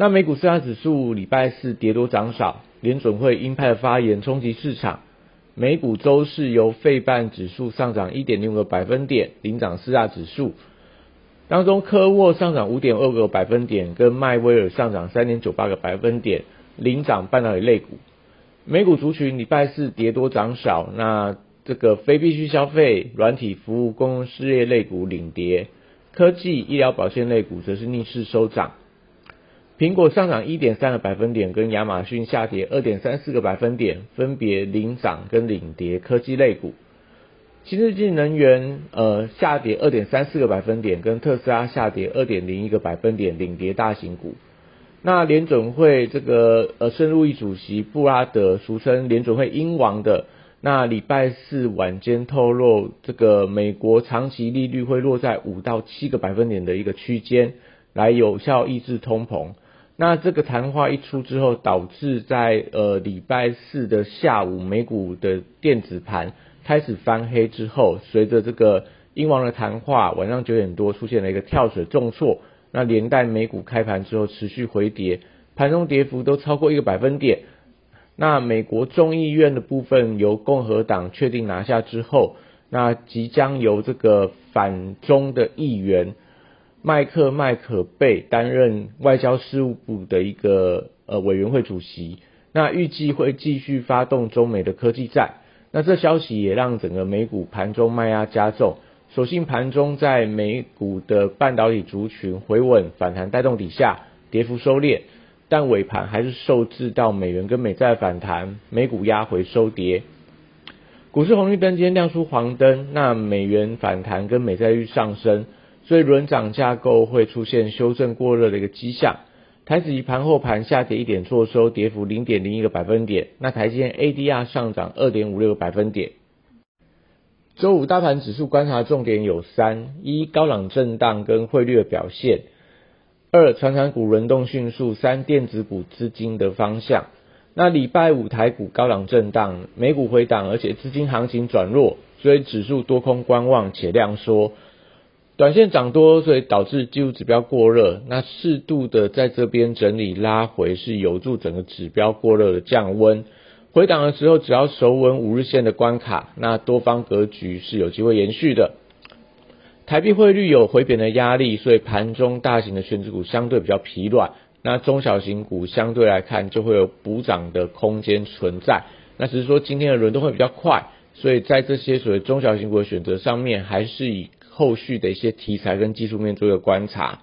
那美股四大指数礼拜四跌多涨少，联准会鹰派发言冲击市场。美股周市由费半指数上涨一点六个百分点，领涨四大指数。当中科沃上涨五点二个百分点，跟迈威尔上涨三点九八个百分点，领涨半导体类股。美股族群礼拜四跌多涨少，那。这个非必需消费、软体服务、公共事业类股领跌，科技、医疗保健类股则是逆势收涨。苹果上涨一点三个百分点，跟亚马逊下跌二点三四个百分点，分别领涨跟领跌科技类股。新日进能源呃下跌二点三四个百分点，跟特斯拉下跌二点零一个百分点，领跌大型股。那联准会这个呃深入议主席布拉德，俗称联准会英王的。那礼拜四晚间透露，这个美国长期利率会落在五到七个百分点的一个区间，来有效抑制通膨。那这个谈话一出之后，导致在呃礼拜四的下午，美股的电子盘开始翻黑之后，随着这个英王的谈话，晚上九点多出现了一个跳水重挫，那连带美股开盘之后持续回跌，盘中跌幅都超过一个百分点。那美国众议院的部分由共和党确定拿下之后，那即将由这个反中的议员麦克麦可贝担任外交事务部的一个呃委员会主席。那预计会继续发动中美的科技战。那这消息也让整个美股盘中卖压加重。所幸盘中在美股的半导体族群回稳反弹带动底下，跌幅收敛。但尾盘还是受制到美元跟美债反弹，美股压回收跌。股市红绿灯今天亮出黄灯，那美元反弹跟美债率上升，所以轮涨架构会出现修正过热的一个迹象。台指以盘后盘下跌一点，做收跌幅零点零一个百分点。那台积电 ADR 上涨二点五六个百分点。周五大盘指数观察重点有三：一高档震荡跟汇率的表现。二，传产股轮动迅速；三，电子股资金的方向。那礼拜五台股高档震荡，美股回档，而且资金行情转弱，所以指数多空观望且量缩，短线涨多，所以导致技术指标过热。那适度的在这边整理拉回，是有助整个指标过热的降温。回档的时候，只要守稳五日线的关卡，那多方格局是有机会延续的。台币汇率有回贬的压力，所以盘中大型的全指股相对比较疲软。那中小型股相对来看就会有补涨的空间存在。那只是说今天的轮动会比较快，所以在这些所谓中小型股的选择上面，还是以后续的一些题材跟技术面做一个观察。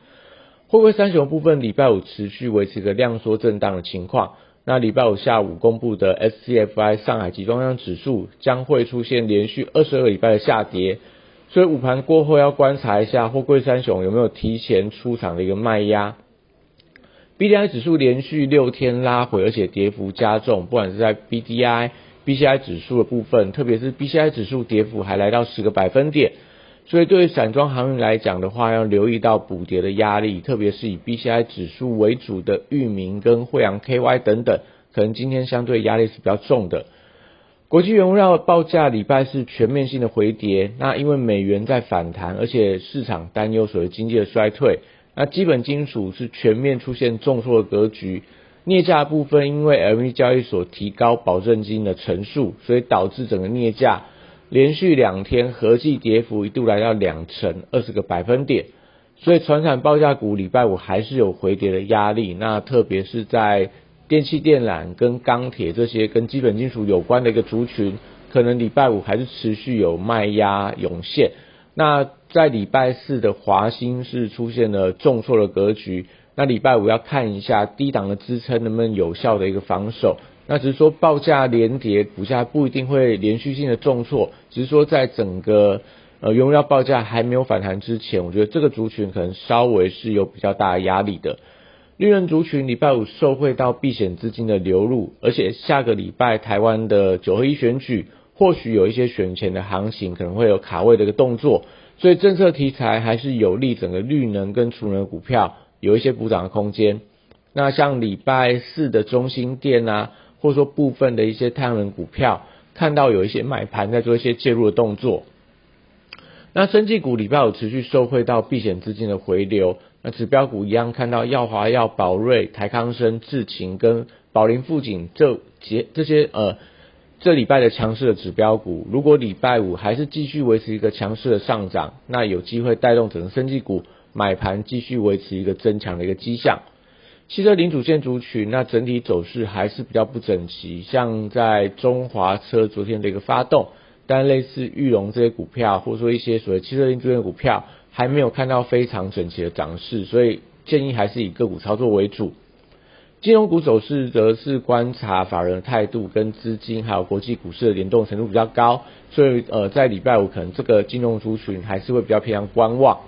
会不会三雄部分礼拜五持续维持一个量缩震荡的情况？那礼拜五下午公布的 SCFI 上海集装箱指数将会出现连续二十二个礼拜的下跌。所以午盘过后要观察一下货柜三雄有没有提前出场的一个卖压。B D I 指数连续六天拉回，而且跌幅加重，不管是在 B D I、B C I 指数的部分，特别是 B C I 指数跌幅还来到十个百分点。所以对于散装航运来讲的话，要留意到补跌的压力，特别是以 B C I 指数为主的域名跟惠阳 K Y 等等，可能今天相对压力是比较重的。国际原物料报价礼拜是全面性的回跌，那因为美元在反弹，而且市场担忧所谓经济的衰退，那基本金属是全面出现重挫的格局。镍价部分因为 LV 交易所提高保证金的乘数，所以导致整个镍价连续两天合计跌幅一度来到两成二十个百分点，所以船产报价股礼拜五还是有回跌的压力，那特别是在。电气电缆跟钢铁这些跟基本金属有关的一个族群，可能礼拜五还是持续有卖压涌现。那在礼拜四的华兴是出现了重挫的格局，那礼拜五要看一下低档的支撑能不能有效的一个防守。那只是说报价连跌，股价不一定会连续性的重挫，只是说在整个呃原料报价还没有反弹之前，我觉得这个族群可能稍微是有比较大的压力的。绿能族群礼拜五受惠到避险资金的流入，而且下个礼拜台湾的九合一选举，或许有一些选前的行情可能会有卡位的一个动作，所以政策题材还是有利整个绿能跟储能股票有一些补涨的空间。那像礼拜四的中心店啊，或者说部分的一些太阳能股票，看到有一些买盘在做一些介入的动作。那生技股礼拜五持续受惠到避险资金的回流。那指标股一样，看到耀华耀、宝瑞、台康生、智勤跟宝林富锦这节这些呃这礼拜的强势的指标股，如果礼拜五还是继续维持一个强势的上涨，那有机会带动整个生技股买盘继续维持一个增强的一个迹象。汽车零组件族群，那整体走势还是比较不整齐，像在中华车昨天的一个发动，但类似玉龙这些股票，或者说一些所谓汽车零组件股票。还没有看到非常整齐的涨势，所以建议还是以个股操作为主。金融股走势则是观察法人的态度跟资金，还有国际股市的联动程度比较高，所以呃在礼拜五可能这个金融族群还是会比较偏向观望。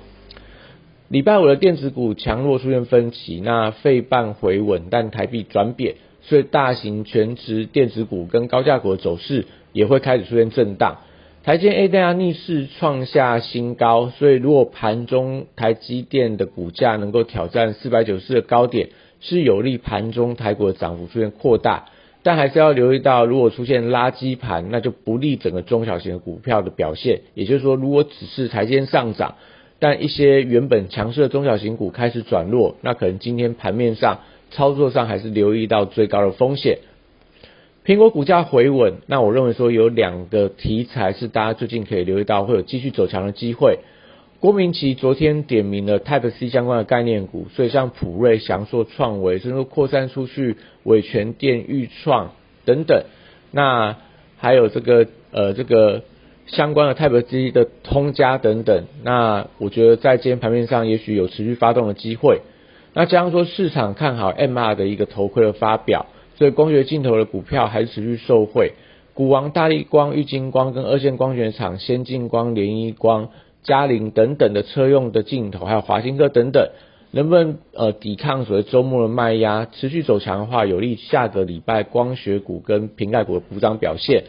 礼拜五的电子股强弱出现分歧，那费半回稳，但台币转贬，所以大型全值电子股跟高价股的走势也会开始出现震荡。台积 A 大逆势创下新高，所以如果盘中台积电的股价能够挑战四百九十的高点，是有利盘中台股的涨幅出现扩大。但还是要留意到，如果出现垃圾盘，那就不利整个中小型的股票的表现。也就是说，如果只是台积上涨，但一些原本强势的中小型股开始转弱，那可能今天盘面上操作上还是留意到最高的风险。苹果股价回稳，那我认为说有两个题材是大家最近可以留意到，会有继续走强的机会。郭明奇昨天点名了 Type C 相关的概念股，所以像普瑞、翔硕、创维，甚至扩散出去伟全电、裕创等等，那还有这个呃这个相关的 Type C 的通家等等，那我觉得在今天盘面上也许有持续发动的机会。那加上说市场看好 MR 的一个头盔的发表。所以光学镜头的股票还是持续受惠，股王大力光、玉金光跟二线光学厂先进光、联一光、嘉陵等等的车用的镜头，还有华星科等等，能不能呃抵抗所谓周末的卖压，持续走强的话，有利下个礼拜光学股跟瓶盖股的补涨表现。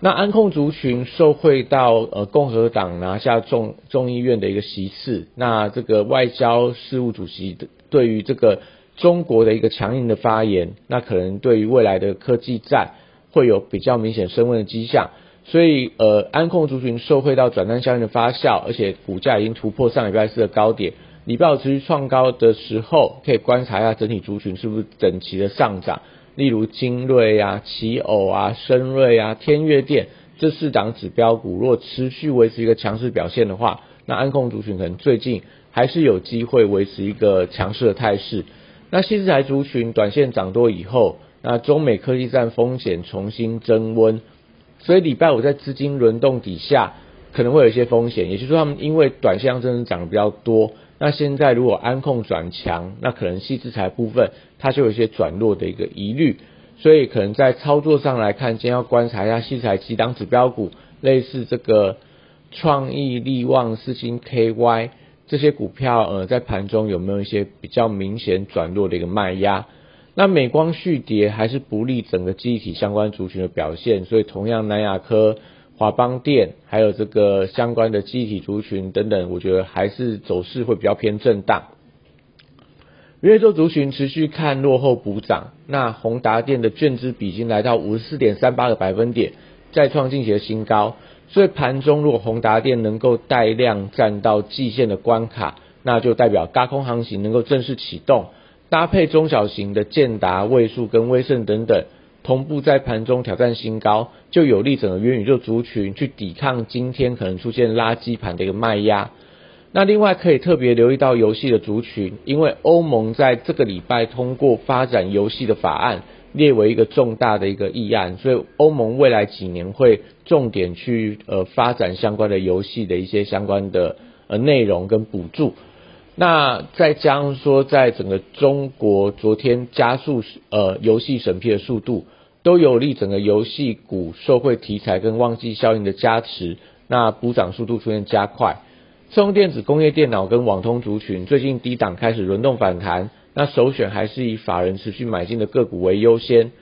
那安控族群受惠到呃共和党拿下众众议院的一个席次，那这个外交事务主席对于这个。中国的一个强硬的发言，那可能对于未来的科技战会有比较明显升温的迹象。所以，呃，安控族群受惠到转单效应的发酵，而且股价已经突破上礼拜四的高点，礼拜五持续创高的时候，可以观察一下整体族群是不是整齐的上涨。例如精锐啊、奇偶啊、深锐啊、天越电这四档指标股，若持续维持一个强势表现的话，那安控族群可能最近还是有机会维持一个强势的态势。那新材族群短线涨多以后，那中美科技战风险重新增温，所以礼拜五在资金轮动底下，可能会有一些风险。也就是说，他们因为短线真的涨得比较多，那现在如果安控转强，那可能细资材部分它就有一些转弱的一个疑虑，所以可能在操作上来看，今天要观察一下细材几档指标股，类似这个创意、力旺、四星 KY。这些股票呃在盘中有没有一些比较明显转弱的一个卖压？那美光续跌还是不利整个记忆体相关族群的表现，所以同样南亚科、华邦电还有这个相关的记忆体族群等等，我觉得还是走势会比较偏震荡。元宇宙族群持续看落后补涨，那宏达电的券资比已经来到五十四点三八个百分点，再创近期的新高。所以盘中如果宏达电能够带量站到季线的关卡，那就代表高空航行能够正式启动，搭配中小型的建达、位数跟威盛等等，同步在盘中挑战新高，就有利整个元宇宙族群去抵抗今天可能出现垃圾盘的一个卖压。那另外可以特别留意到游戏的族群，因为欧盟在这个礼拜通过发展游戏的法案。列为一个重大的一个议案，所以欧盟未来几年会重点去呃发展相关的游戏的一些相关的呃内容跟补助。那再加上说，在整个中国昨天加速呃游戏审批的速度，都有利整个游戏股受惠题材跟旺季效应的加持，那补涨速度出现加快。车用电子、工业电脑跟网通族群最近低档开始轮动反弹。那首选还是以法人持续买进的个股为优先。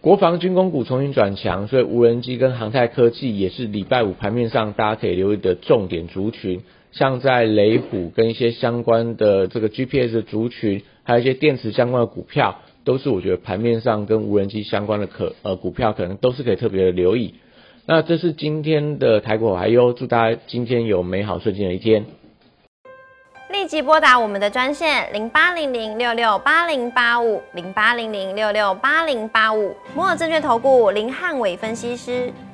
国防军工股重新转强，所以无人机跟航太科技也是礼拜五盘面上大家可以留意的重点族群。像在雷虎跟一些相关的这个 GPS 的族群，还有一些电池相关的股票，都是我觉得盘面上跟无人机相关的可呃股票，可能都是可以特别的留意。那这是今天的台股还有，祝大家今天有美好顺境的一天。立即拨打我们的专线零八零零六六八零八五零八零零六六八零八五摩尔证券投顾林汉伟分析师。